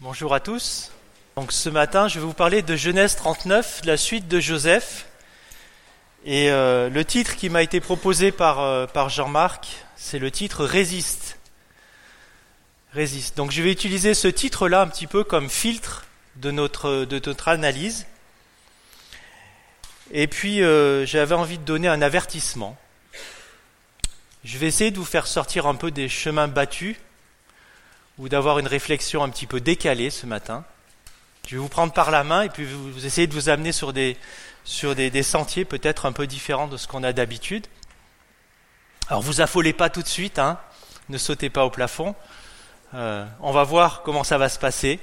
Bonjour à tous. Donc ce matin, je vais vous parler de Genèse 39, la suite de Joseph. Et euh, le titre qui m'a été proposé par, euh, Jean-Marc, c'est le titre Résiste. Résiste. Donc je vais utiliser ce titre-là un petit peu comme filtre de notre, de notre analyse. Et puis euh, j'avais envie de donner un avertissement. Je vais essayer de vous faire sortir un peu des chemins battus ou d'avoir une réflexion un petit peu décalée ce matin. Je vais vous prendre par la main et puis vous, essayer de vous amener sur des, sur des, sentiers peut-être un peu différents de ce qu'on a d'habitude. Alors vous affolez pas tout de suite, hein, ne sautez pas au plafond. Euh, on va voir comment ça va se passer.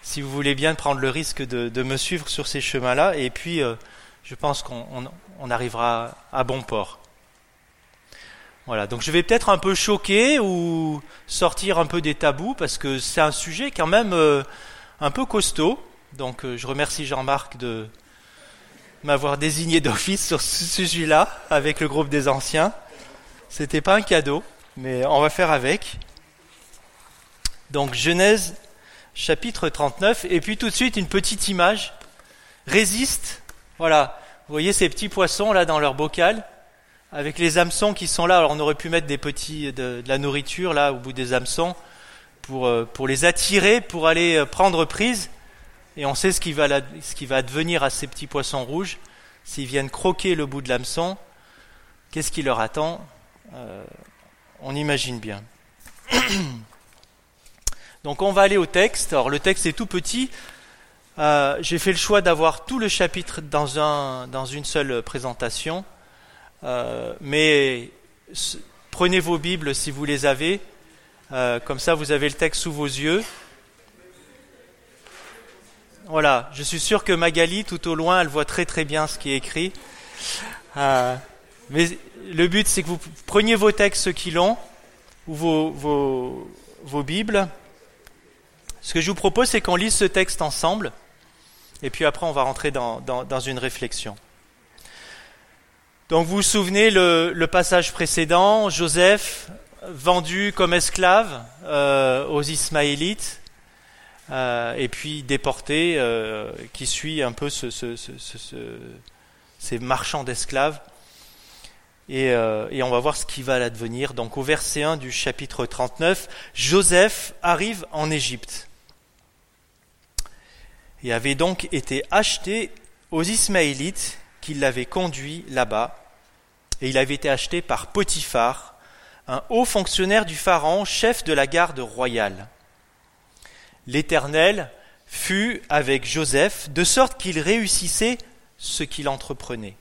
Si vous voulez bien prendre le risque de, me suivre sur ces chemins-là, et puis euh, je pense qu'on arrivera à bon port. Voilà, donc je vais peut-être un peu choquer ou sortir un peu des tabous parce que c'est un sujet quand même euh, un peu costaud. Donc euh, je remercie Jean-Marc de m'avoir désigné d'office sur ce sujet-là avec le groupe des anciens. C'était pas un cadeau, mais on va faire avec. Donc Genèse chapitre 39 et puis tout de suite une petite image. Résiste. Voilà, vous voyez ces petits poissons là dans leur bocal avec les hameçons qui sont là. Alors on aurait pu mettre des petits de, la nourriture là au bout des hameçons pour, euh, pour les attirer, pour aller euh, prendre prise. Et on sait ce qui va, ce qui va advenir à ces petits poissons rouges s'ils viennent croquer le bout de l'hameçon. Qu'est-ce qui leur attend euh, On imagine bien. Donc on va aller au texte. Alors le texte est tout petit. J'ai fait le choix d'avoir tout le chapitre dans, un, dans une seule présentation. Euh, mais prenez vos Bibles si vous les avez, euh, comme ça vous avez le texte sous vos yeux. Voilà, je suis sûr que Magali, tout au loin, elle voit très très bien ce qui est écrit. Euh, mais le but, c'est que vous preniez vos textes, ceux qui l'ont, ou vos, vos, vos Bibles. Ce que je vous propose, c'est qu'on lise ce texte ensemble, et puis après, on va rentrer dans, dans, dans une réflexion. Donc vous vous souvenez le, passage précédent, Joseph vendu comme esclave euh, aux Ismaélites euh, et puis déporté, euh, qui suit un peu ce, ces marchands d'esclaves. Et, et, on va voir ce qui va l'advenir. Donc au verset 1 du chapitre 39, Joseph arrive en Égypte et avait donc été acheté aux Ismaélites l'avait conduit là-bas et il avait été acheté par Potiphar, un haut fonctionnaire du Pharaon, chef de la garde royale. L'Éternel fut avec Joseph, de sorte qu'il réussissait ce qu'il entreprenait.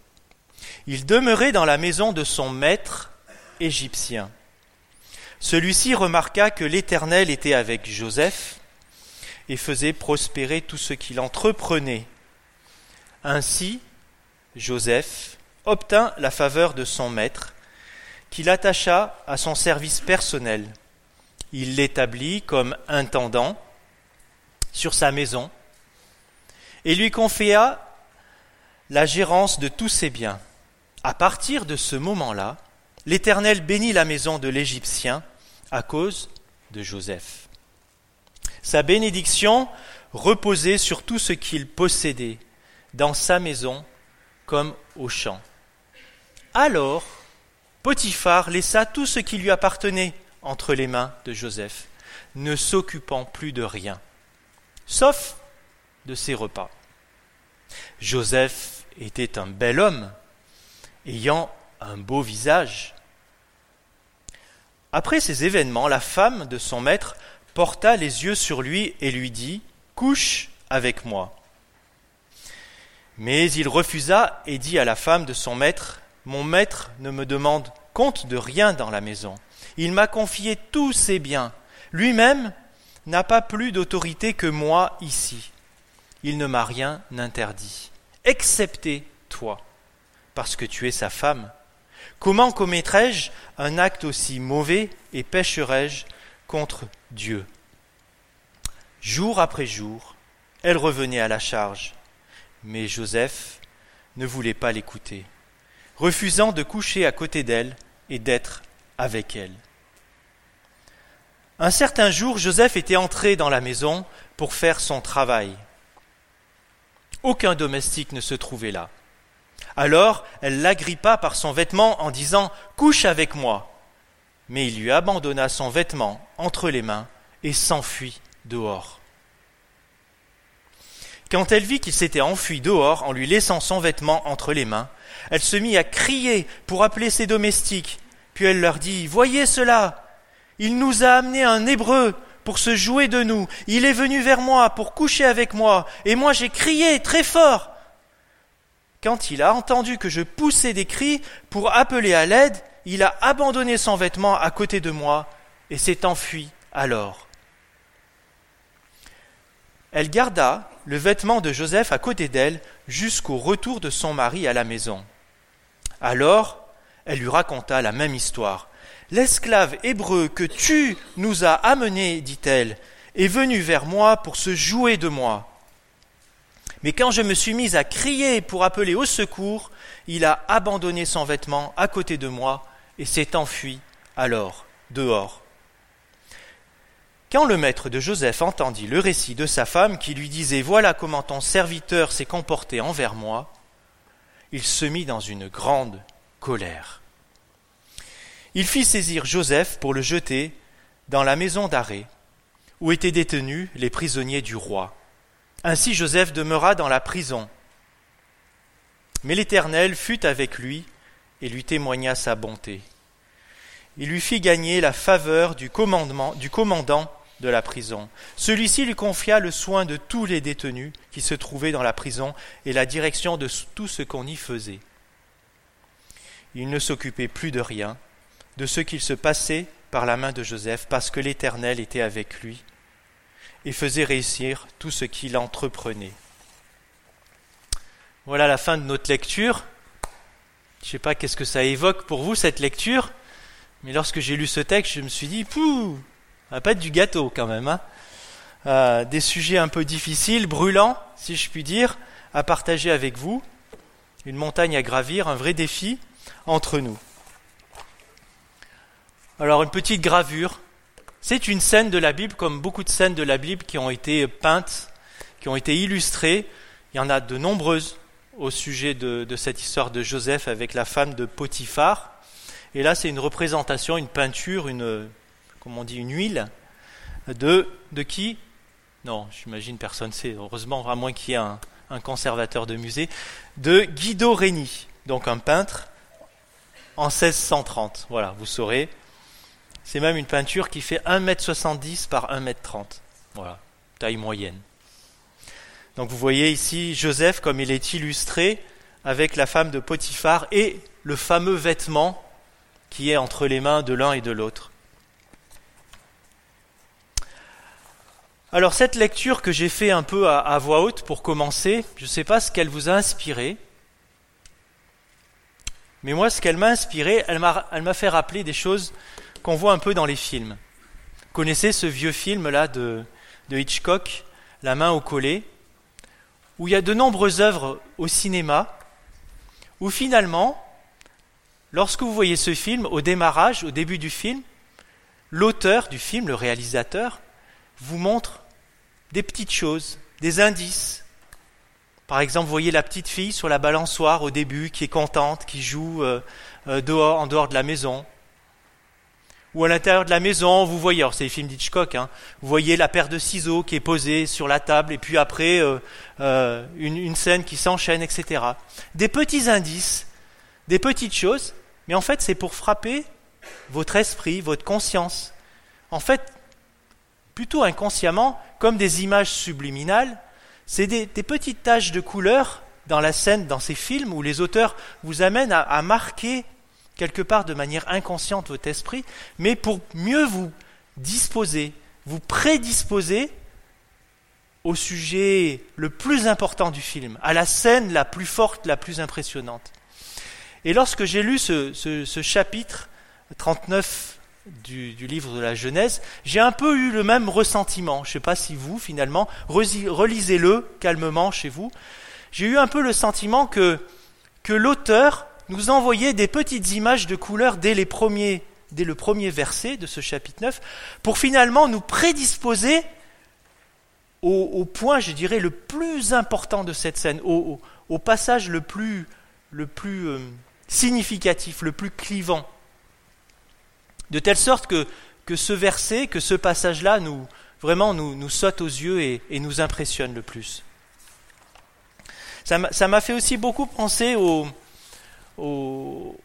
Il demeurait dans la maison de son maître égyptien. Celui-ci remarqua que l'Éternel était avec Joseph et faisait prospérer tout ce qu'il entreprenait. Ainsi, Joseph obtint la faveur de son maître, qui l'attacha à son service personnel. Il l'établit comme intendant sur sa maison et lui confia la gérance de tous ses biens. À partir de ce moment-là, l'Éternel bénit la maison de l'Égyptien à cause de Joseph. Sa bénédiction reposait sur tout ce qu'il possédait, dans sa maison comme au champ. Alors, Potiphar laissa tout ce qui lui appartenait entre les mains de Joseph, ne s'occupant plus de rien, sauf de ses repas. Joseph était un bel homme, ayant un beau visage. Après ces événements, la femme de son maître porta les yeux sur lui et lui dit Couche avec moi. Mais il refusa et dit à la femme de son maître mon maître ne me demande compte de rien dans la maison. Il m'a confié tous ses biens. Lui-même n'a pas plus d'autorité que moi ici. Il ne m'a rien interdit, excepté toi, parce que tu es sa femme. Comment commettrais-je un acte aussi mauvais et pécherais-je contre Dieu? Jour après jour, elle revenait à la charge, mais Joseph ne voulait pas l'écouter refusant de coucher à côté d'elle et d'être avec elle. Un certain jour, Joseph était entré dans la maison pour faire son travail. Aucun domestique ne se trouvait là. Alors elle l'agrippa par son vêtement en disant Couche avec moi. Mais il lui abandonna son vêtement entre les mains et s'enfuit dehors. Quand elle vit qu'il s'était enfui dehors en lui laissant son vêtement entre les mains, elle se mit à crier pour appeler ses domestiques. Puis elle leur dit Voyez cela Il nous a amené un Hébreu pour se jouer de nous. Il est venu vers moi pour coucher avec moi, et moi j'ai crié très fort. Quand il a entendu que je poussais des cris pour appeler à l'aide, il a abandonné son vêtement à côté de moi et s'est enfui alors. Elle garda le vêtement de Joseph à côté d'elle jusqu'au retour de son mari à la maison. Alors, elle lui raconta la même histoire. L'esclave hébreu que tu nous as amené, dit-elle, est venu vers moi pour se jouer de moi. Mais quand je me suis mise à crier pour appeler au secours, il a abandonné son vêtement à côté de moi et s'est enfui alors dehors. Quand le maître de Joseph entendit le récit de sa femme qui lui disait Voilà comment ton serviteur s'est comporté envers moi, il se mit dans une grande colère. Il fit saisir Joseph pour le jeter dans la maison d'arrêt, où étaient détenus les prisonniers du roi. Ainsi Joseph demeura dans la prison. Mais l'Éternel fut avec lui et lui témoigna sa bonté. Il lui fit gagner la faveur du, commandement, du commandant de la prison. Celui-ci lui confia le soin de tous les détenus qui se trouvaient dans la prison et la direction de tout ce qu'on y faisait. Il ne s'occupait plus de rien, de ce qu'il se passait par la main de Joseph, parce que l'Éternel était avec lui et faisait réussir tout ce qu'il entreprenait. Voilà la fin de notre lecture. Je ne sais pas qu'est-ce que ça évoque pour vous cette lecture, mais lorsque j'ai lu ce texte, je me suis dit, pouh, va pas être du gâteau quand même. Hein euh, des sujets un peu difficiles, brûlants, si je puis dire, à partager avec vous. Une montagne à gravir, un vrai défi entre nous. Alors une petite gravure. C'est une scène de la Bible, comme beaucoup de scènes de la Bible qui ont été peintes, qui ont été illustrées. Il y en a de nombreuses au sujet de, de cette histoire de Joseph avec la femme de Potiphar. Et là, c'est une représentation, une peinture, une, comme on dit, une huile de, qui? Non, j'imagine personne sait, heureusement, à moins qu'il y ait un, un, conservateur de musée, de Guido Reni, donc un peintre en 1630. Voilà, vous saurez. C'est même une peinture qui fait 1m70 par 1m30. Voilà, taille moyenne. Donc vous voyez ici Joseph comme il est illustré avec la femme de Potiphar et le fameux vêtement qui est entre les mains de l'un et de l'autre. Alors cette lecture que j'ai fait un peu à, voix haute pour commencer, je ne sais pas ce qu'elle vous a inspiré, mais moi ce qu'elle m'a inspiré, elle m'a fait rappeler des choses qu'on voit un peu dans les films. Connaissez ce vieux film-là de, de Hitchcock, La main au collet, où il y a de nombreuses œuvres au cinéma, où finalement, lorsque vous voyez ce film, au démarrage, au début du film, l'auteur du film, le réalisateur, vous montre des petites choses, des indices. Par exemple, vous voyez la petite fille sur la balançoire au début qui est contente, qui joue euh, euh, dehors, en dehors de la maison. Ou à l'intérieur de la maison, vous voyez, alors c'est les films d'Hitchcock, hein, vous voyez la paire de ciseaux qui est posée sur la table, et puis après euh, une, une scène qui s'enchaîne, etc. Des petits indices, des petites choses, mais en fait c'est pour frapper votre esprit, votre conscience. En fait, plutôt inconsciemment, comme des images subliminales, c'est des, petites taches de couleur dans la scène, dans ces films, où les auteurs vous amènent à, marquer quelque part de manière inconsciente votre esprit, mais pour mieux vous disposer, vous prédisposer au sujet le plus important du film, à la scène la plus forte, la plus impressionnante. Et lorsque j'ai lu ce chapitre 39 du, livre de la Genèse, j'ai un peu eu le même ressentiment. Je ne sais pas si vous, finalement, relisez-le calmement chez vous. J'ai eu un peu le sentiment que, l'auteur nous envoyait des petites images de couleurs dès le premier verset de ce chapitre 9, pour finalement nous prédisposer au, point, je dirais, le plus important de cette scène, au, passage le plus, le plus euh, significatif, le plus clivant. De telle sorte que, ce verset, que ce passage-là, nous, vraiment nous, saute aux yeux et, nous impressionne le plus. Ça m'a fait aussi beaucoup penser au,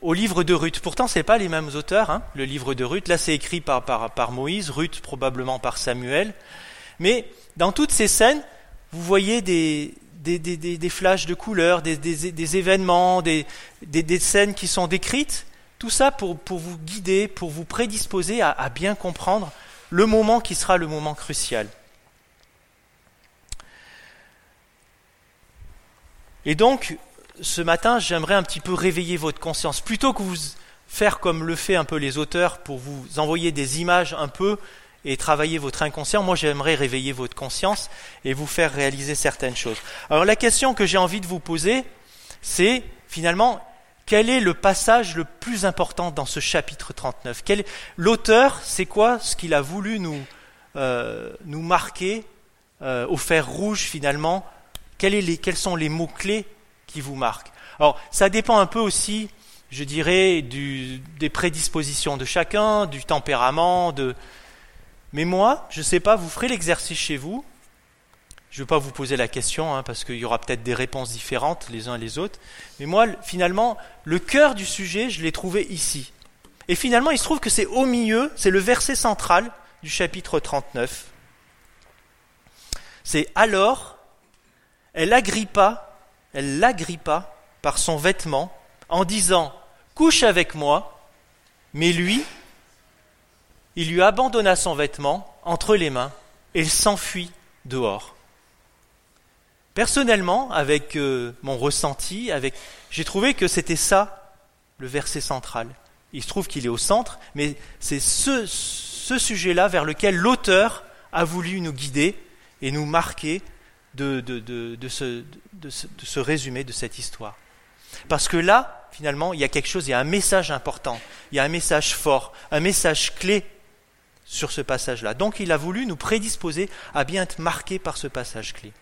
livre de Ruth. Pourtant, ce n'est pas les mêmes auteurs, hein, le livre de Ruth. Là, c'est écrit par, Moïse, Ruth probablement par Samuel. Mais dans toutes ces scènes, vous voyez des, des, des, des flashs de couleurs, des, événements, des, scènes qui sont décrites. Tout ça pour, vous guider, pour vous prédisposer à, à bien comprendre le moment qui sera le moment crucial. Et donc, ce matin, j'aimerais un petit peu réveiller votre conscience. Plutôt que vous faire comme le fait un peu les auteurs pour vous envoyer des images un peu et travailler votre inconscient, moi j'aimerais réveiller votre conscience et vous faire réaliser certaines choses. Alors la question que j'ai envie de vous poser, c'est finalement quel est le passage le plus important dans ce chapitre 39 L'auteur, c'est quoi ce qu'il a voulu nous, euh, marquer euh, au fer rouge finalement? Quels sont les mots-clés qui vous marquent? Alors, ça dépend un peu aussi, je dirais, des prédispositions de chacun, du tempérament. Mais moi, je ne sais pas, vous ferez l'exercice chez vous. Je ne vais pas vous poser la question, hein, parce qu'il y aura peut-être des réponses différentes les uns et les autres. Mais moi, finalement, le cœur du sujet, je l'ai trouvé ici. Et finalement, il se trouve que c'est au milieu, c'est le verset central du chapitre 39. C'est alors, elle agrippa, elle l'agrippa par son vêtement en disant Couche avec moi. Mais lui, il lui abandonna son vêtement entre les mains et s'enfuit dehors. Personnellement, avec euh, mon ressenti, j'ai trouvé que c'était ça le verset central. Il se trouve qu'il est au centre, mais c'est ce, sujet-là vers lequel l'auteur a voulu nous guider et nous marquer de, ce, résumé de cette histoire. Parce que là, finalement, il y a quelque chose, il y a un message important, il y a un message fort, un message clé sur ce passage-là. Donc il a voulu nous prédisposer à bien être marqués par ce passage clé.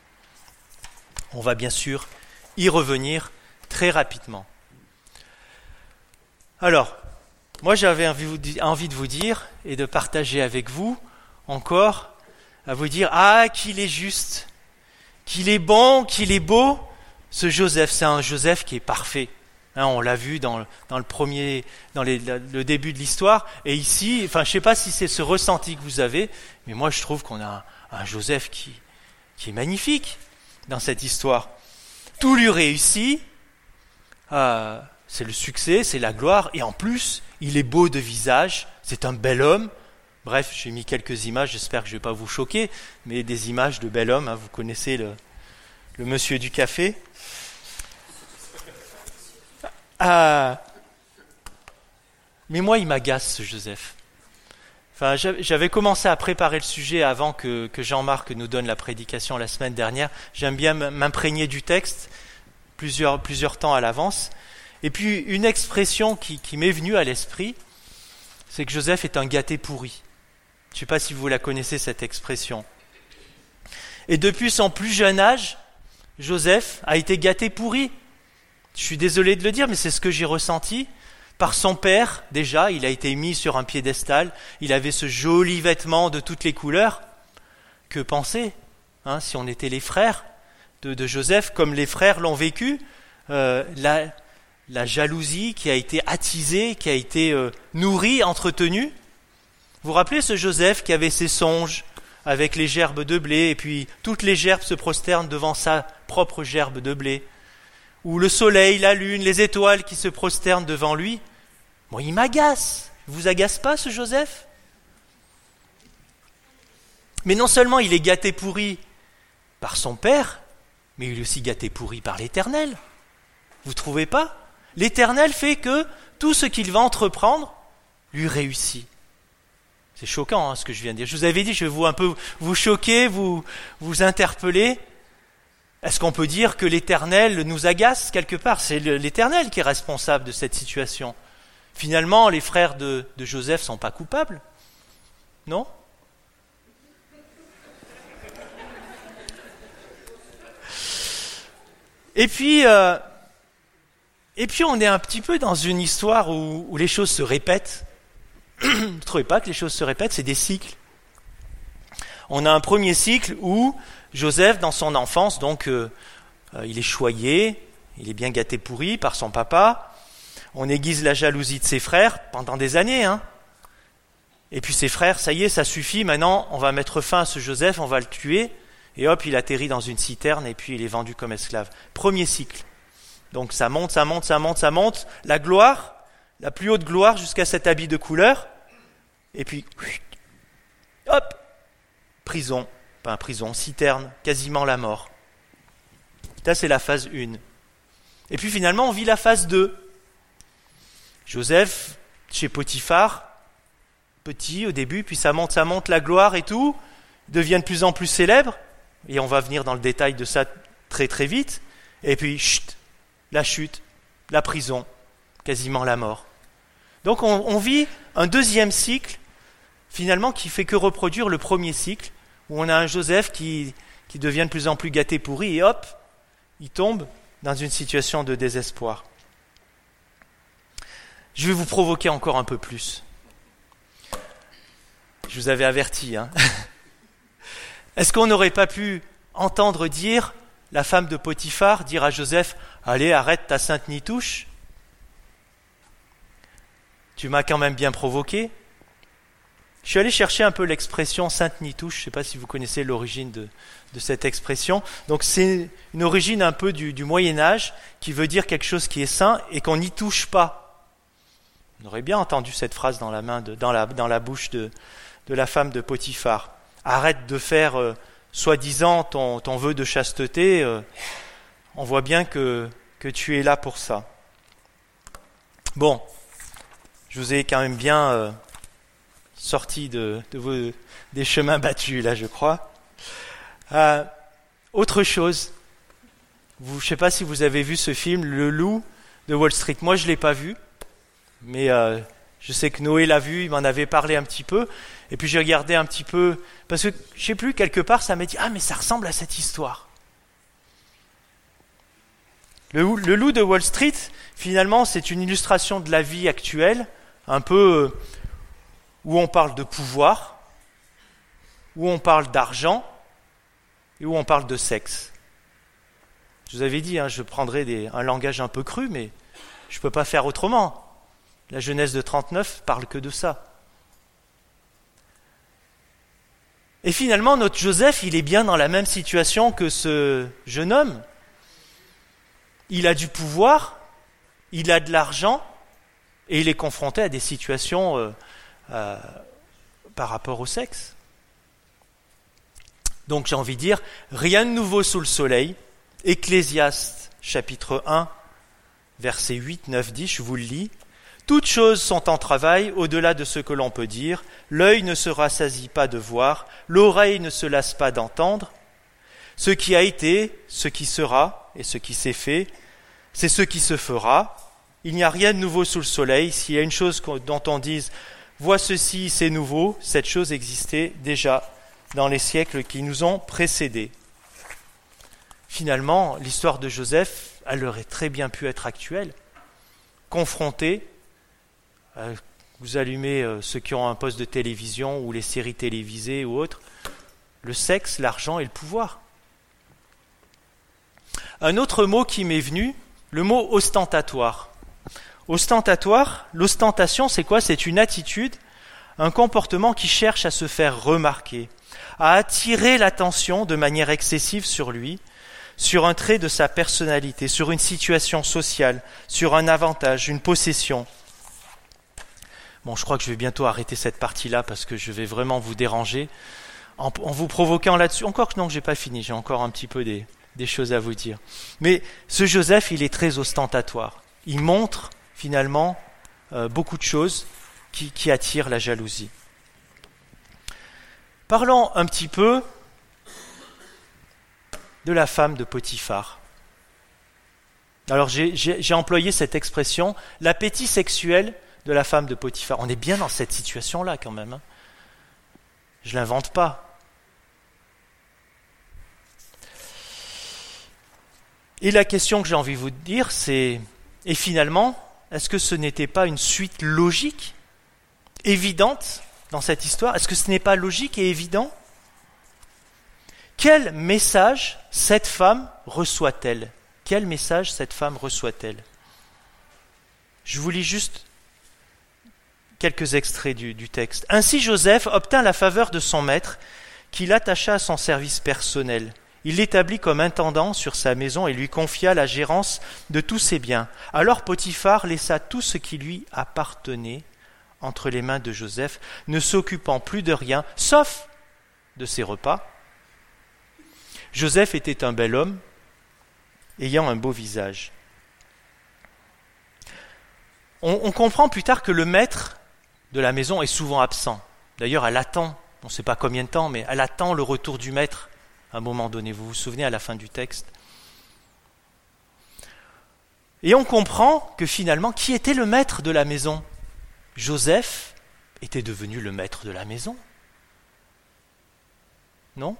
On va bien sûr y revenir très rapidement. Alors, moi j'avais envie de vous dire et de partager avec vous encore, à vous dire, ah, qu'il est juste, qu'il est bon, qu'il est beau, ce Joseph, c'est un Joseph qui est parfait. Hein, on l'a vu dans, le premier, dans le début de l'histoire. Et ici, enfin, je ne sais pas si c'est ce ressenti que vous avez, mais moi, je trouve qu'on a un, Joseph qui, qui est magnifique dans cette histoire. Tout lui réussit. Euh, c'est le succès, c'est la gloire, et en plus, il est beau de visage, c'est un bel homme. Bref, j'ai mis quelques images, j'espère que je ne vais pas vous choquer, mais des images de bel homme, hein, vous connaissez le, monsieur du café. Ah, mais moi, il m'agace, ce Joseph. Enfin, j'avais commencé à préparer le sujet avant que, Jean-Marc nous donne la prédication la semaine dernière. J'aime bien m'imprégner du texte plusieurs, plusieurs temps à l'avance. Et puis, une expression qui, qui m'est venue à l'esprit, c'est que Joseph est un gâté pourri. Je ne sais pas si vous la connaissez, cette expression. Et depuis son plus jeune âge, Joseph a été gâté pourri. Je suis désolé de le dire, mais c'est ce que j'ai ressenti. Par son père, déjà, il a été mis sur un piédestal, il avait ce joli vêtement de toutes les couleurs. Que penser, hein, si on était les frères de, Joseph, comme les frères l'ont vécu, euh, la, jalousie qui a été attisée, qui a été euh, nourrie, entretenue. Vous vous rappelez ce Joseph qui avait ses songes avec les gerbes de blé, et puis toutes les gerbes se prosternent devant sa propre gerbe de blé, ou le soleil, la lune, les étoiles qui se prosternent devant lui. Moi, il m'agace. Vous agace pas ce Joseph? Mais non seulement il est gâté pourri par son père, mais il est aussi gâté pourri par l'Éternel. Vous trouvez pas? L'Éternel fait que tout ce qu'il va entreprendre lui réussit. C'est choquant hein, ce que je viens de dire. Je vous avais dit, je vais vous un peu vous choquer, vous, vous interpeller. Est-ce qu'on peut dire que l'Éternel nous agace quelque part? C'est l'Éternel qui est responsable de cette situation. Finalement, les frères de, Joseph sont pas coupables, non? Et puis, euh, et puis on est un petit peu dans une histoire où, où les choses se répètent. Vous ne trouvez pas que les choses se répètent? C'est des cycles. On a un premier cycle où Joseph, dans son enfance, donc euh, euh, il est choyé, il est bien gâté pourri par son papa. On aiguise la jalousie de ses frères pendant des années. Hein. Et puis ses frères, ça y est, ça suffit, maintenant on va mettre fin à ce Joseph, on va le tuer. Et hop, il atterrit dans une citerne et puis il est vendu comme esclave. Premier cycle. Donc ça monte, ça monte, ça monte, ça monte. La gloire, la plus haute gloire jusqu'à cet habit de couleur. Et puis, hop, prison, pas prison, citerne, quasiment la mort. Ça, c'est la phase 1. Et puis finalement, on vit la phase 2. Joseph, chez Potiphar, petit au début, puis ça monte, ça monte, la gloire et tout, devient de plus en plus célèbre, et on va venir dans le détail de ça très très vite, et puis, chut, la chute, la prison, quasiment la mort. Donc on, vit un deuxième cycle, finalement, qui fait que reproduire le premier cycle, où on a un Joseph qui, qui devient de plus en plus gâté pourri, et hop, il tombe dans une situation de désespoir. Je vais vous provoquer encore un peu plus. Je vous avais averti. Hein Est-ce qu'on n'aurait pas pu entendre dire la femme de Potiphar dire à Joseph Allez, arrête ta sainte nitouche Tu m'as quand même bien provoqué. Je suis allé chercher un peu l'expression sainte nitouche. Je ne sais pas si vous connaissez l'origine de, cette expression. Donc c'est une origine un peu du, Moyen Âge qui veut dire quelque chose qui est saint et qu'on n'y touche pas. On aurait bien entendu cette phrase dans la, main dans la, dans la bouche de, de, la femme de Potiphar. Arrête de faire euh, soi-disant ton, ton, vœu de chasteté. Euh, on voit bien que, que tu es là pour ça. Bon, je vous ai quand même bien euh, sorti de, vos, des chemins battus, là, je crois. Euh, autre chose, vous, je ne sais pas si vous avez vu ce film, Le Loup de Wall Street. Moi, je ne l'ai pas vu, mais euh, je sais que Noé l'a vu, il m'en avait parlé un petit peu. Et puis j'ai regardé un petit peu, parce que je ne sais plus, quelque part, ça m'a dit Ah, mais ça ressemble à cette histoire. Le, loup de Wall Street, finalement, c'est une illustration de la vie actuelle, un peu où on parle de pouvoir, où on parle d'argent et où on parle de sexe. Je vous avais dit, hein, je prendrais un langage un peu cru, mais je ne peux pas faire autrement. La Genèse de 39 parle que de ça. Et finalement, notre Joseph, il est bien dans la même situation que ce jeune homme. Il a du pouvoir, il a de l'argent, et il est confronté à des situations euh, euh, par rapport au sexe. Donc j'ai envie de dire, rien de nouveau sous le soleil. Ecclésiaste chapitre 1, verset 8, 9, 10, je vous le lis. Toutes choses sont en travail au-delà de ce que l'on peut dire. L'œil ne se rassasie pas de voir, l'oreille ne se lasse pas d'entendre. Ce qui a été, ce qui sera et ce qui s'est fait, c'est ce qui se fera. Il n'y a rien de nouveau sous le soleil. S'il y a une chose dont on dise Vois ceci, c'est nouveau, cette chose existait déjà dans les siècles qui nous ont précédés. Finalement, l'histoire de Joseph, elle aurait très bien pu être actuelle, confrontée. Euh, vous allumez euh, ceux qui ont un poste de télévision ou les séries télévisées ou autres, le sexe, l'argent et le pouvoir. Un autre mot qui m'est venu, le mot ostentatoire. Ostentatoire, l'ostentation, c'est quoi? C'est une attitude, un comportement qui cherche à se faire remarquer, à attirer l'attention de manière excessive sur lui, sur un trait de sa personnalité, sur une situation sociale, sur un avantage, une possession. Je crois que je vais bientôt arrêter cette partie-là parce que je vais vraiment vous déranger en, vous provoquant là-dessus. Encore que non, je n'ai pas fini, j'ai encore un petit peu des, des choses à vous dire. Mais ce Joseph, il est très ostentatoire. Il montre finalement euh, beaucoup de choses qui, qui attirent la jalousie. Parlons un petit peu de la femme de Potiphar. Alors j'ai employé cette expression, l'appétit sexuel de la femme de Potiphar. On est bien dans cette situation-là quand même. Hein. Je ne l'invente pas. Et la question que j'ai envie de vous dire, c'est, et finalement, est-ce que ce n'était pas une suite logique, évidente dans cette histoire? Est-ce que ce n'est pas logique et évident? Quel message cette femme reçoit-elle? Quel message cette femme reçoit-elle? Je vous lis juste quelques extraits du, texte. Ainsi Joseph obtint la faveur de son maître, qui l'attacha à son service personnel. Il l'établit comme intendant sur sa maison et lui confia la gérance de tous ses biens. Alors Potiphar laissa tout ce qui lui appartenait entre les mains de Joseph, ne s'occupant plus de rien, sauf de ses repas. Joseph était un bel homme, ayant un beau visage. On comprend plus tard que le maître de la maison est souvent absent. D'ailleurs, elle attend, on ne sait pas combien de temps, mais elle attend le retour du maître à un moment donné. Vous vous souvenez à la fin du texte Et on comprend que finalement, qui était le maître de la maison? Joseph était devenu le maître de la maison. Non?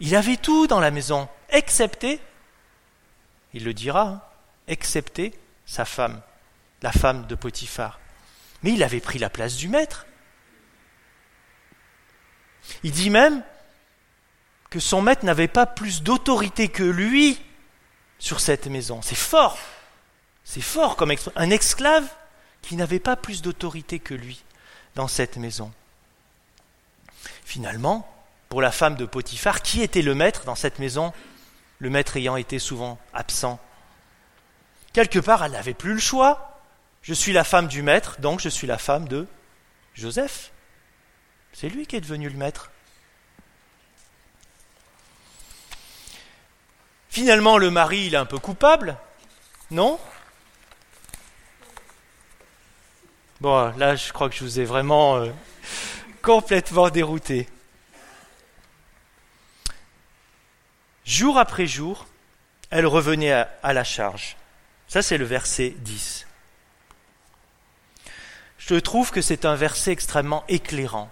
Il avait tout dans la maison, excepté, il le dira, hein, excepté sa femme, la femme de Potiphar. Mais il avait pris la place du maître. Il dit même que son maître n'avait pas plus d'autorité que lui sur cette maison. C'est fort. C'est fort comme un esclave qui n'avait pas plus d'autorité que lui dans cette maison. Finalement, pour la femme de Potiphar, qui était le maître dans cette maison Le maître ayant été souvent absent. Quelque part, elle n'avait plus le choix. Je suis la femme du maître, donc je suis la femme de Joseph. C'est lui qui est devenu le maître. Finalement, le mari, il est un peu coupable, non? Bon, là, je crois que je vous ai vraiment euh, complètement dérouté. Jour après jour, elle revenait à, à la charge. Ça, c'est le verset 10. Je trouve que c'est un verset extrêmement éclairant.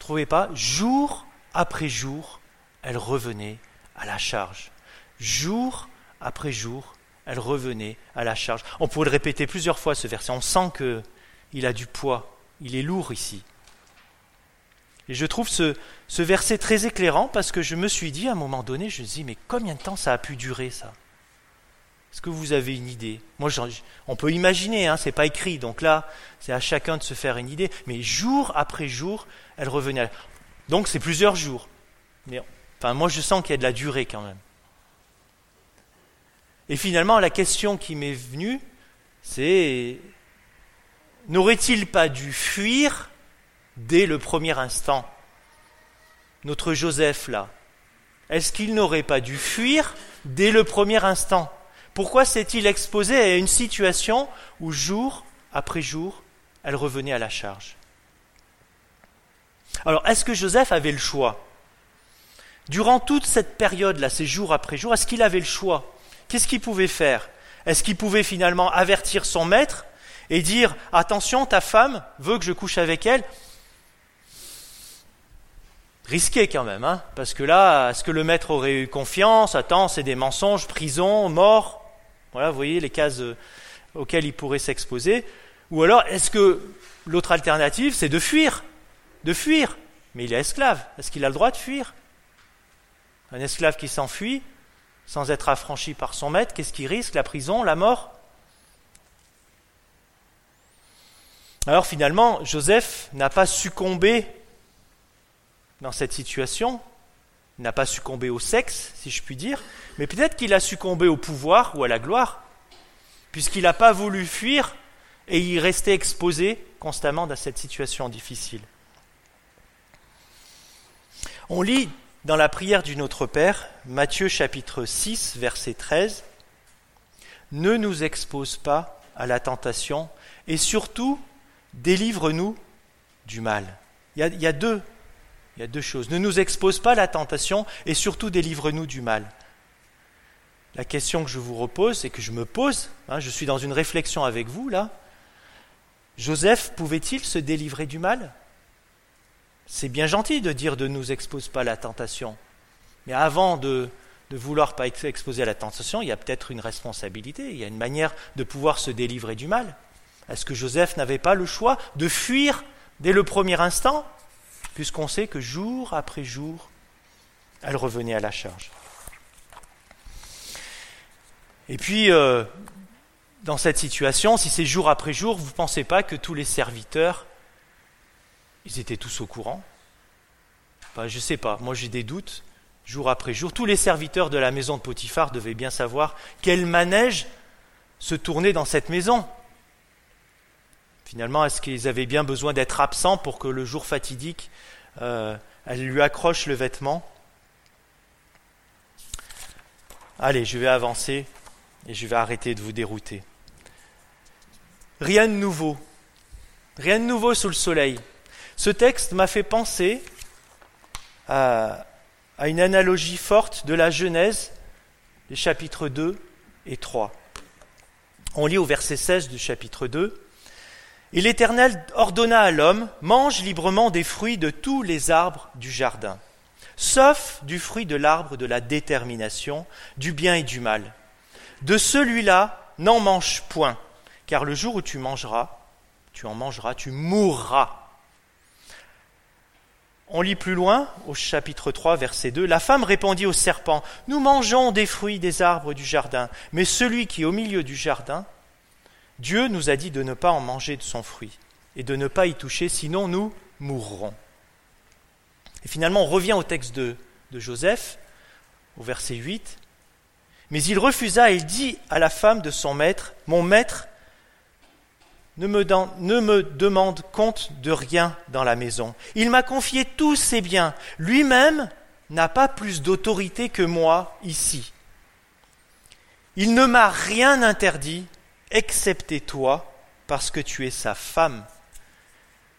Trouvez pas Jour après jour, elle revenait à la charge. Jour après jour, elle revenait à la charge. On pourrait le répéter plusieurs fois ce verset. On sent qu'il a du poids. Il est lourd ici. Et je trouve ce, ce, verset très éclairant parce que je me suis dit à un moment donné, je me dis, mais combien de temps ça a pu durer ça? Est-ce que vous avez une idée? Moi, on peut imaginer, hein, c'est pas écrit, donc là, c'est à chacun de se faire une idée. Mais jour après jour, elle revenait. Donc c'est plusieurs jours. Mais enfin, moi, je sens qu'il y a de la durée quand même. Et finalement, la question qui m'est venue, c'est n'aurait-il pas dû fuir dès le premier instant? Notre Joseph, là, est-ce qu'il n'aurait pas dû fuir dès le premier instant? Pourquoi s'est-il exposé à une situation où jour après jour, elle revenait à la charge? Alors, est-ce que Joseph avait le choix? Durant toute cette période-là, ces jours après jour, est-ce qu'il avait le choix? Qu'est-ce qu'il pouvait faire? Est-ce qu'il pouvait finalement avertir son maître et dire Attention, ta femme veut que je couche avec elle? Risqué quand même, hein parce que là, est-ce que le maître aurait eu confiance? Attends, c'est des mensonges, prison, mort? Voilà, vous voyez les cases euh, auxquelles il pourrait s'exposer. Ou alors, est-ce que l'autre alternative, c'est de fuir? De fuir. Mais il est esclave. Est-ce qu'il a le droit de fuir? Un esclave qui s'enfuit, sans être affranchi par son maître, qu'est-ce qu'il risque? La prison, la mort? Alors finalement, Joseph n'a pas succombé dans cette situation, n'a pas succombé au sexe, si je puis dire, mais peut-être qu'il a succombé au pouvoir ou à la gloire, puisqu'il n'a pas voulu fuir et il restait exposé constamment dans cette situation difficile. On lit dans la prière du Notre Père, Matthieu chapitre 6, verset 13, Ne nous expose pas à la tentation et surtout délivre-nous du mal. Il y, a, il y, a, deux, il y a deux choses. Ne nous expose pas à la tentation et surtout délivre-nous du mal. La question que je vous repose et que je me pose, hein, je suis dans une réflexion avec vous là, Joseph pouvait-il se délivrer du mal? C'est bien gentil de dire de nous expose pas à la tentation. Mais avant de, de vouloir pas être exposé à la tentation, il y a peut-être une responsabilité, il y a une manière de pouvoir se délivrer du mal. Est-ce que Joseph n'avait pas le choix de fuir dès le premier instant, puisqu'on sait que jour après jour, elle revenait à la charge Et puis, euh, dans cette situation, si c'est jour après jour, vous ne pensez pas que tous les serviteurs, ils étaient tous au courant? Je ne sais pas, moi j'ai des doutes, jour après jour. Tous les serviteurs de la maison de Potiphar devaient bien savoir quel manège se tournait dans cette maison. Finalement, est-ce qu'ils avaient bien besoin d'être absents pour que le jour fatidique, euh, elle lui accroche le vêtement? Allez, je vais avancer et je vais arrêter de vous dérouter. Rien de nouveau. Rien de nouveau sous le soleil. Ce texte m'a fait penser à, une analogie forte de la Genèse, les chapitres 2 et 3. On lit au verset 16 du chapitre 2. Et l'Éternel ordonna à l'homme, mange librement des fruits de tous les arbres du jardin, sauf du fruit de l'arbre de la détermination, du bien et du mal. De celui-là, n'en mange point, car le jour où tu mangeras, tu en mangeras, tu mourras. On lit plus loin, au chapitre 3, verset 2, La femme répondit au serpent, Nous mangeons des fruits des arbres du jardin, mais celui qui est au milieu du jardin, Dieu nous a dit de ne pas en manger de son fruit et de ne pas y toucher, sinon nous mourrons. Et finalement, on revient au texte de, Joseph, au verset 8. Mais il refusa et dit à la femme de son maître, Mon maître ne me, ne me, demande compte de rien dans la maison. Il m'a confié tous ses biens. Lui-même n'a pas plus d'autorité que moi ici. Il ne m'a rien interdit, excepté toi, parce que tu es sa femme.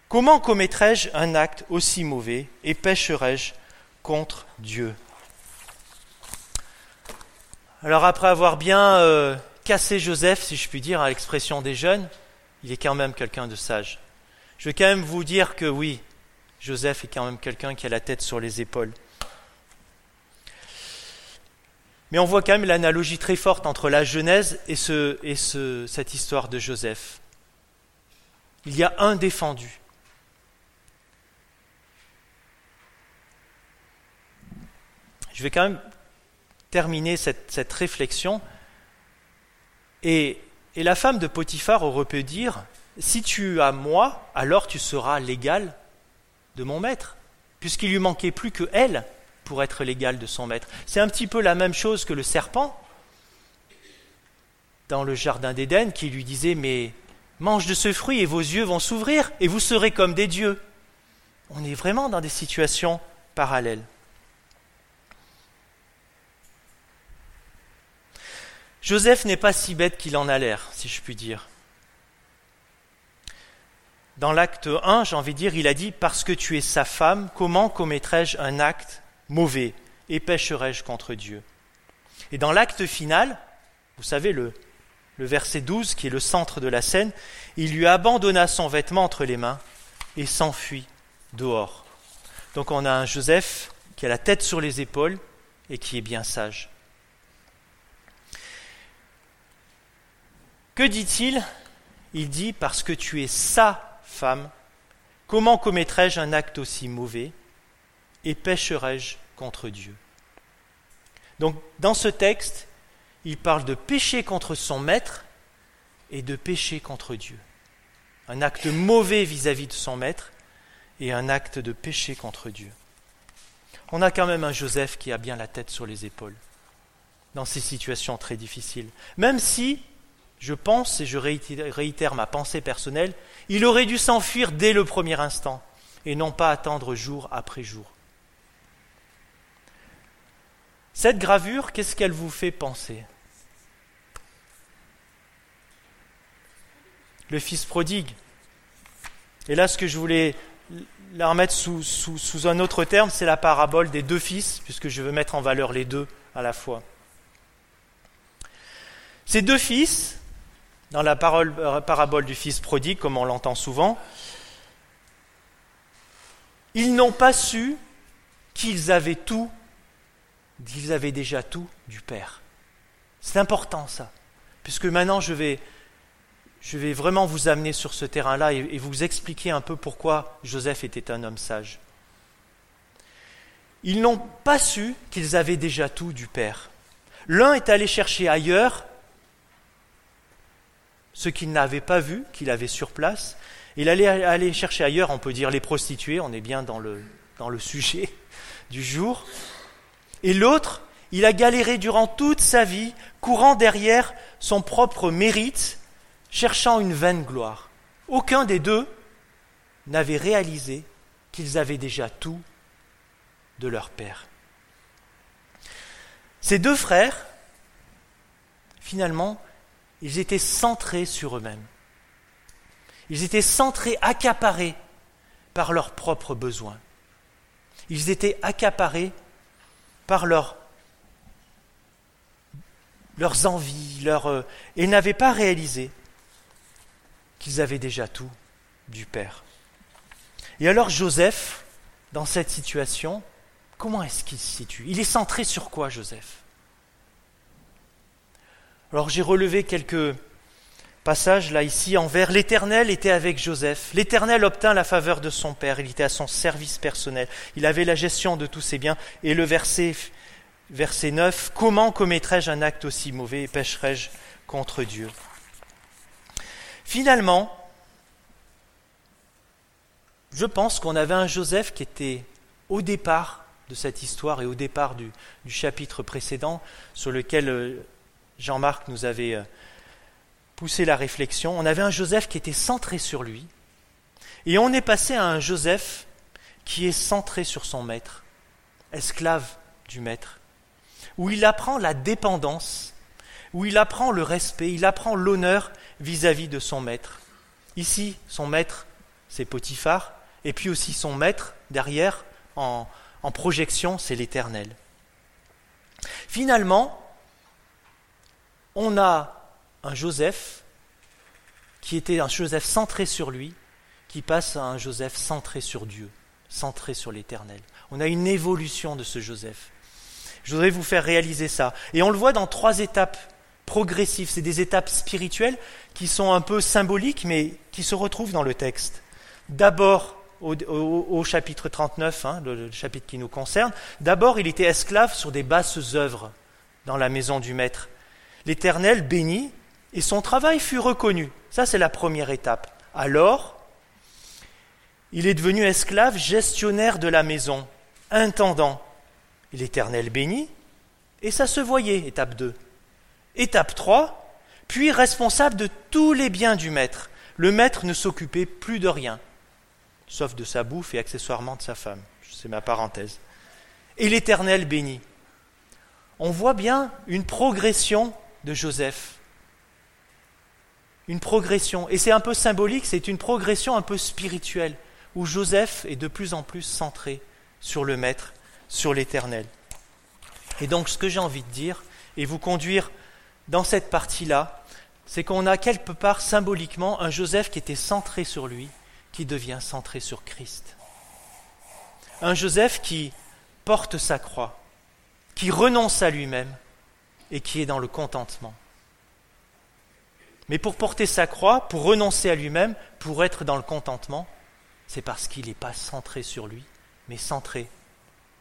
Comment commettrais-je un acte aussi mauvais et pécherais-je contre Dieu? Alors après avoir bien euh, cassé Joseph, si je puis dire, à l'expression des jeunes, il est quand même quelqu'un de sage. Je vais quand même vous dire que oui, Joseph est quand même quelqu'un qui a la tête sur les épaules. Mais on voit quand même l'analogie très forte entre la Genèse et, ce, et ce, cette histoire de Joseph. Il y a un défendu. Je vais quand même terminer cette, réflexion et et la femme de Potiphar aurait pu dire, si tu as moi, alors tu seras l'égal de mon maître, puisqu'il lui manquait plus que elle pour être l'égal de son maître. C'est un petit peu la même chose que le serpent dans le jardin d'Éden qui lui disait, mais mange de ce fruit et vos yeux vont s'ouvrir et vous serez comme des dieux. On est vraiment dans des situations parallèles. Joseph n'est pas si bête qu'il en a l'air, si je puis dire. Dans l'acte 1, j'ai envie de dire, il a dit Parce que tu es sa femme, comment commettrais-je un acte mauvais et pécherais-je contre Dieu Et dans l'acte final, vous savez, le, le verset 12, qui est le centre de la scène, il lui abandonna son vêtement entre les mains et s'enfuit dehors. Donc on a un Joseph qui a la tête sur les épaules et qui est bien sage. Que dit-il? Il dit Parce que tu es sa femme, comment commettrais-je un acte aussi mauvais? Et pécherais-je contre Dieu Donc, dans ce texte, il parle de pécher contre son maître et de pécher contre Dieu. Un acte mauvais vis-à-vis -vis de son maître et un acte de péché contre Dieu. On a quand même un Joseph qui a bien la tête sur les épaules dans ces situations très difficiles. Même si je pense, et je réitère ma pensée personnelle, il aurait dû s'enfuir dès le premier instant, et non pas attendre jour après jour. Cette gravure, qu'est-ce qu'elle vous fait penser? Le fils prodigue. Et là, ce que je voulais la remettre sous, sous un autre terme, c'est la parabole des deux fils, puisque je veux mettre en valeur les deux à la fois. Ces deux fils, dans la euh, parabole du Fils prodigue, comme on l'entend souvent, ils n'ont pas su qu'ils avaient tout, qu'ils avaient déjà tout du Père. C'est important ça, puisque maintenant je vais, je vais vraiment vous amener sur ce terrain-là et, vous expliquer un peu pourquoi Joseph était un homme sage. Ils n'ont pas su qu'ils avaient déjà tout du Père. L'un est allé chercher ailleurs ce qu'il n'avait pas vu, qu'il avait sur place. Il allait aller chercher ailleurs, on peut dire les prostituées, on est bien dans le sujet du jour. Et l'autre, il a galéré durant toute sa vie, courant derrière son propre mérite, cherchant une vaine gloire. Aucun des deux n'avait réalisé qu'ils avaient déjà tout de leur père. Ces deux frères, finalement, ils étaient centrés sur eux-mêmes. Ils étaient centrés, accaparés par leurs propres besoins. Ils étaient accaparés par leurs, envies, leurs, euh, et n'avaient pas réalisé qu'ils avaient déjà tout du Père. Et alors Joseph, dans cette situation, comment est-ce qu'il se situe? Il est centré sur quoi, Joseph? Alors j'ai relevé quelques passages là ici en vers. L'Éternel était avec Joseph. L'Éternel obtint la faveur de son père. Il était à son service personnel. Il avait la gestion de tous ses biens. Et le verset, verset 9, Comment commettrais-je un acte aussi mauvais et pécherais-je contre Dieu? Finalement, je pense qu'on avait un Joseph qui était au départ de cette histoire et au départ du, chapitre précédent sur lequel euh, Jean-Marc nous avait poussé la réflexion, on avait un Joseph qui était centré sur lui, et on est passé à un Joseph qui est centré sur son maître, esclave du maître, où il apprend la dépendance, où il apprend le respect, il apprend l'honneur vis-à-vis de son maître. Ici, son maître, c'est Potiphar, et puis aussi son maître, derrière, en projection, c'est l'Éternel. Finalement, on a un Joseph qui était un Joseph centré sur lui, qui passe à un Joseph centré sur Dieu, centré sur l'Éternel. On a une évolution de ce Joseph. Je voudrais vous faire réaliser ça. Et on le voit dans trois étapes progressives. C'est des étapes spirituelles qui sont un peu symboliques, mais qui se retrouvent dans le texte. D'abord, au, chapitre 39, hein, le chapitre qui nous concerne, d'abord il était esclave sur des basses œuvres dans la maison du maître l'Éternel bénit et son travail fut reconnu. Ça, c'est la première étape. Alors, il est devenu esclave, gestionnaire de la maison, intendant. L'Éternel bénit et ça se voyait, étape 2. Étape 3, puis responsable de tous les biens du maître. Le maître ne s'occupait plus de rien, sauf de sa bouffe et accessoirement de sa femme. C'est ma parenthèse. Et l'Éternel bénit. On voit bien une progression de Joseph. Une progression. Et c'est un peu symbolique, c'est une progression un peu spirituelle, où Joseph est de plus en plus centré sur le Maître, sur l'Éternel. Et donc ce que j'ai envie de dire, et vous conduire dans cette partie-là, c'est qu'on a quelque part symboliquement un Joseph qui était centré sur lui, qui devient centré sur Christ. Un Joseph qui porte sa croix, qui renonce à lui-même, et qui est dans le contentement. Mais pour porter sa croix, pour renoncer à lui-même, pour être dans le contentement, c'est parce qu'il n'est pas centré sur lui, mais centré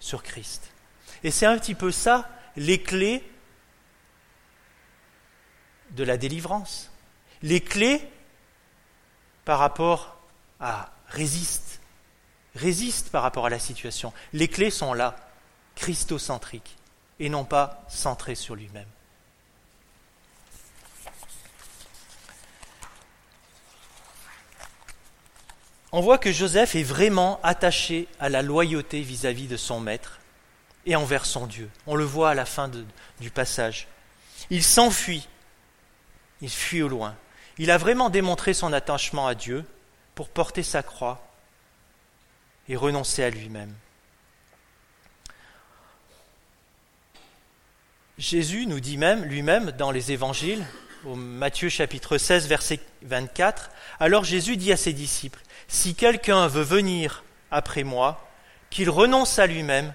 sur Christ. Et c'est un petit peu ça, les clés de la délivrance. Les clés par rapport à résiste, résiste par rapport à la situation. Les clés sont là, christocentriques et non pas centré sur lui-même. On voit que Joseph est vraiment attaché à la loyauté vis-à-vis de son maître et envers son Dieu. On le voit à la fin du passage. Il s'enfuit, il fuit au loin. Il a vraiment démontré son attachement à Dieu pour porter sa croix et renoncer à lui-même. Jésus nous dit même lui-même dans les évangiles, au Matthieu chapitre 16, verset 24. Alors Jésus dit à ses disciples, Si quelqu'un veut venir après moi, qu'il renonce à lui-même,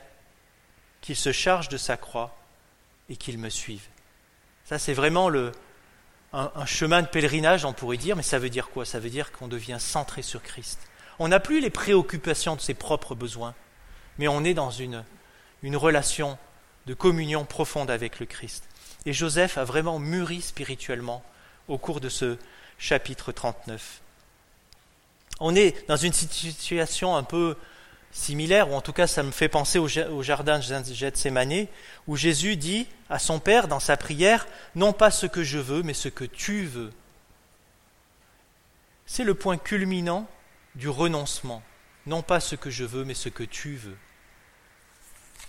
qu'il se charge de sa croix et qu'il me suive. Ça, c'est vraiment le, un, chemin de pèlerinage, on pourrait dire, mais ça veut dire quoi? Ça veut dire qu'on devient centré sur Christ. On n'a plus les préoccupations de ses propres besoins, mais on est dans une relation de communion profonde avec le Christ. Et Joseph a vraiment mûri spirituellement au cours de ce chapitre 39. On est dans une situation un peu similaire, ou en tout cas ça me fait penser au, jardin de Gethsemane, où Jésus dit à son Père dans sa prière, non pas ce que je veux, mais ce que tu veux. C'est le point culminant du renoncement, non pas ce que je veux, mais ce que tu veux.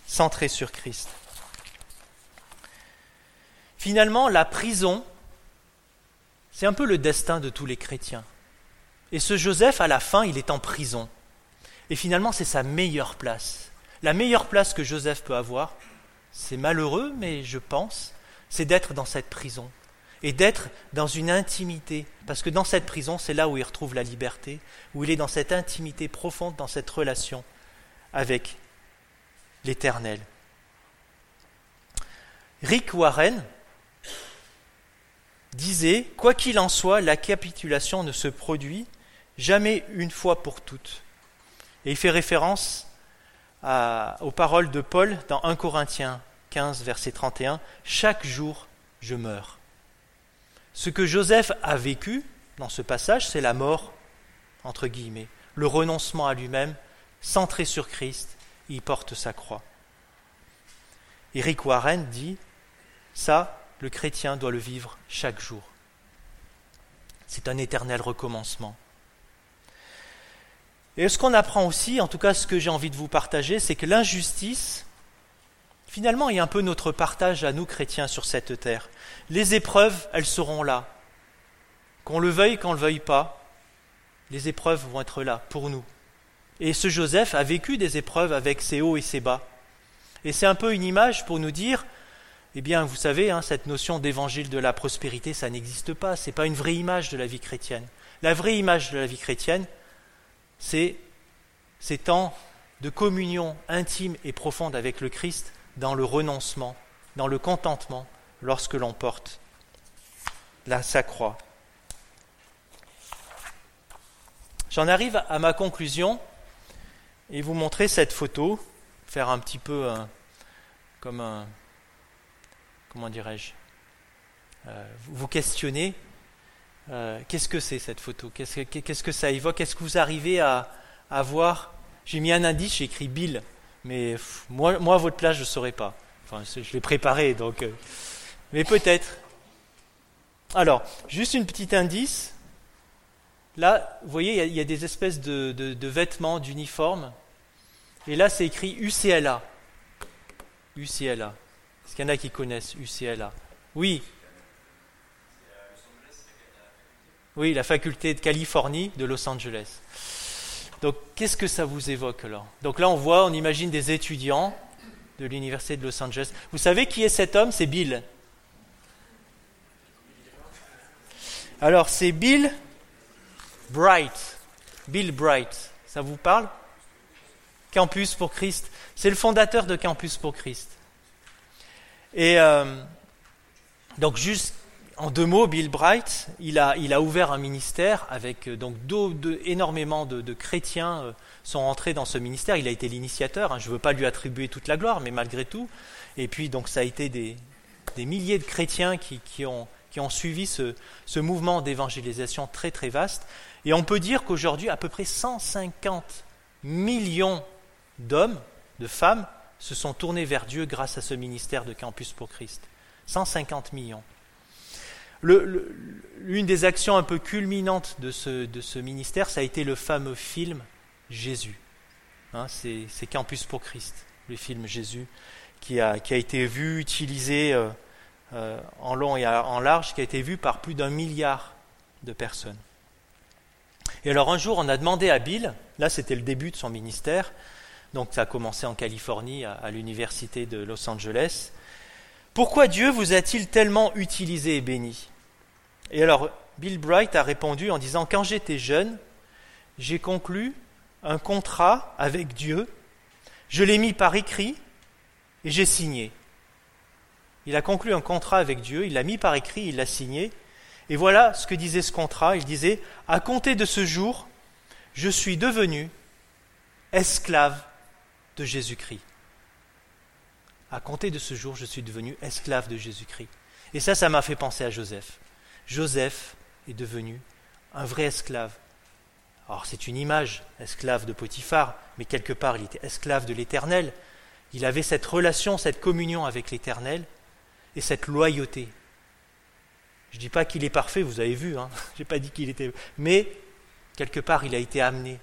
Centré sur Christ. Finalement, la prison, c'est un peu le destin de tous les chrétiens. Et ce Joseph, à la fin, il est en prison. Et finalement, c'est sa meilleure place. La meilleure place que Joseph peut avoir, c'est malheureux, mais je pense, c'est d'être dans cette prison. Et d'être dans une intimité. Parce que dans cette prison, c'est là où il retrouve la liberté, où il est dans cette intimité profonde, dans cette relation avec l'Éternel. Rick Warren, disait Quoi qu'il en soit, la capitulation ne se produit jamais une fois pour toutes. Et il fait référence aux paroles de Paul dans 1 Corinthiens 15, verset 31 Chaque jour, je meurs. Ce que Joseph a vécu dans ce passage, c'est la mort, entre guillemets, le renoncement à lui-même, centré sur Christ, il porte sa croix. Eric Warren dit Ça, le chrétien doit le vivre chaque jour. C'est un éternel recommencement. Et ce qu'on apprend aussi, en tout cas ce que j'ai envie de vous partager, c'est que l'injustice, finalement, est un peu notre partage à nous chrétiens sur cette terre. Les épreuves, elles seront là. Qu'on le veuille, qu'on ne le veuille pas, les épreuves vont être là pour nous. Et ce Joseph a vécu des épreuves avec ses hauts et ses bas. Et c'est un peu une image pour nous dire, eh bien, vous savez, hein, cette notion d'évangile de la prospérité, ça n'existe pas. Ce n'est pas une vraie image de la vie chrétienne. La vraie image de la vie chrétienne, c'est ces temps de communion intime et profonde avec le Christ dans le renoncement, dans le contentement, lorsque l'on porte la, sa croix. J'en arrive à ma conclusion et vous montrer cette photo, faire un petit peu euh, comme un, comment dirais-je, euh, vous questionnez, euh, qu'est-ce que c'est cette photo? Qu'est-ce que, ça évoque? Est-ce que vous arrivez à, voir? J'ai mis un indice, j'ai écrit Bill, mais moi, à votre place, je ne saurais pas. Enfin, je l'ai préparé, donc. Euh, mais peut-être. Alors, juste une petite indice. Là, vous voyez, il y, a des espèces de, de, de vêtements, d'uniformes. Et là, c'est écrit UCLA. UCLA. Est-ce qu'il y en a qui connaissent UCLA Oui. Oui, la faculté de Californie de Los Angeles. Donc, qu'est-ce que ça vous évoque là? Donc là, on voit, on imagine des étudiants de l'université de Los Angeles. Vous savez qui est cet homme? C'est Bill. Alors, c'est Bill Bright. Bill Bright. Ça vous parle? Campus pour Christ. C'est le fondateur de Campus pour Christ. Et euh, donc juste en deux mots, Bill Bright, il a, il a ouvert un ministère avec euh, donc énormément de, chrétiens euh, sont entrés dans ce ministère. Il a été l'initiateur. Hein. je ne veux pas lui attribuer toute la gloire, mais malgré tout. Et puis donc ça a été des, des milliers de chrétiens qui, qui, ont, qui ont suivi ce, ce mouvement d'évangélisation très très vaste. Et on peut dire qu'aujourd'hui, à peu près 150 millions d'hommes, de femmes, se sont tournés vers Dieu grâce à ce ministère de Campus pour Christ. 150 millions. L'une des actions un peu culminantes de ce, ministère, ça a été le fameux film Jésus. Hein, c'est Campus pour Christ, le film Jésus, qui a, qui a été vu, utilisé euh, euh, en long et en large, qui a été vu par plus d'un milliard de personnes. Et alors un jour, on a demandé à Bill, là c'était le début de son ministère, donc ça a commencé en Californie, à, l'université de Los Angeles. Pourquoi Dieu vous a-t-il tellement utilisé et béni Et alors, Bill Bright a répondu en disant, quand j'étais jeune, j'ai conclu un contrat avec Dieu, je l'ai mis par écrit et j'ai signé. Il a conclu un contrat avec Dieu, il l'a mis par écrit, il l'a signé. Et voilà ce que disait ce contrat. Il disait, à compter de ce jour, je suis devenu esclave de Jésus-Christ. À compter de ce jour, je suis devenu esclave de Jésus-Christ. Et ça, ça m'a fait penser à Joseph. Joseph est devenu un vrai esclave. Alors c'est une image, esclave de Potiphar, mais quelque part il était esclave de l'Éternel. Il avait cette relation, cette communion avec l'Éternel et cette loyauté. Je ne dis pas qu'il est parfait, vous avez vu, hein je n'ai pas dit qu'il était... Mais quelque part il a été amené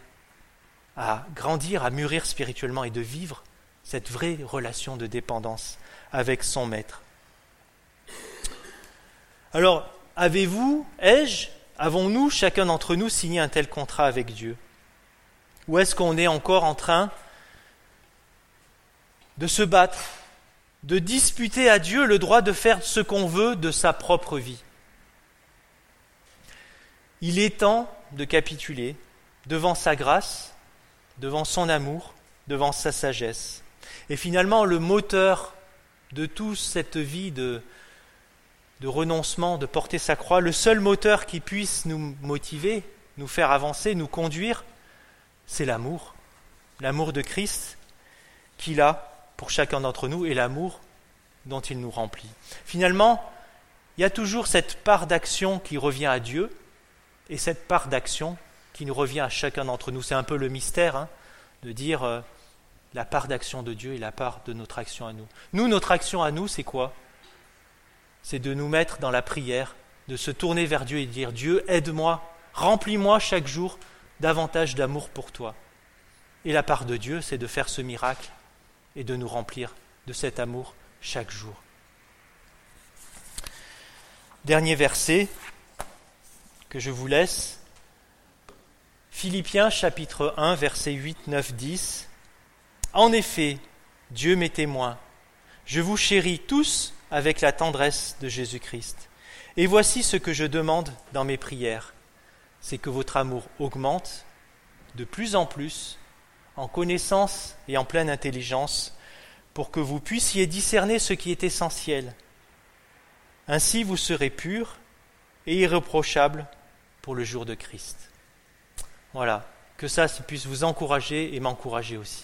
à grandir, à mûrir spirituellement et de vivre cette vraie relation de dépendance avec son maître. Alors, avez-vous, ai-je, avons-nous, chacun d'entre nous, signé un tel contrat avec Dieu? Ou est-ce qu'on est encore en train de se battre, de disputer à Dieu le droit de faire ce qu'on veut de sa propre vie? Il est temps de capituler devant sa grâce devant son amour, devant sa sagesse. Et finalement, le moteur de toute cette vie de, renoncement, de porter sa croix, le seul moteur qui puisse nous motiver, nous faire avancer, nous conduire, c'est l'amour. L'amour de Christ qu'il a pour chacun d'entre nous et l'amour dont il nous remplit. Finalement, il y a toujours cette part d'action qui revient à Dieu et cette part d'action qui nous revient à chacun d'entre nous. C'est un peu le mystère hein, de dire euh, la part d'action de Dieu et la part de notre action à nous. Nous, notre action à nous, c'est quoi? C'est de nous mettre dans la prière, de se tourner vers Dieu et de dire Dieu, aide-moi, remplis-moi chaque jour davantage d'amour pour toi. Et la part de Dieu, c'est de faire ce miracle et de nous remplir de cet amour chaque jour. Dernier verset que je vous laisse, Philippiens chapitre 1, versets 8, 9, 10. En effet, Dieu m'est témoin. Je vous chéris tous avec la tendresse de Jésus-Christ. Et voici ce que je demande dans mes prières, c'est que votre amour augmente de plus en plus en connaissance et en pleine intelligence, pour que vous puissiez discerner ce qui est essentiel. Ainsi vous serez purs et irréprochables pour le jour de Christ. Voilà, que ça puisse vous encourager et m'encourager aussi.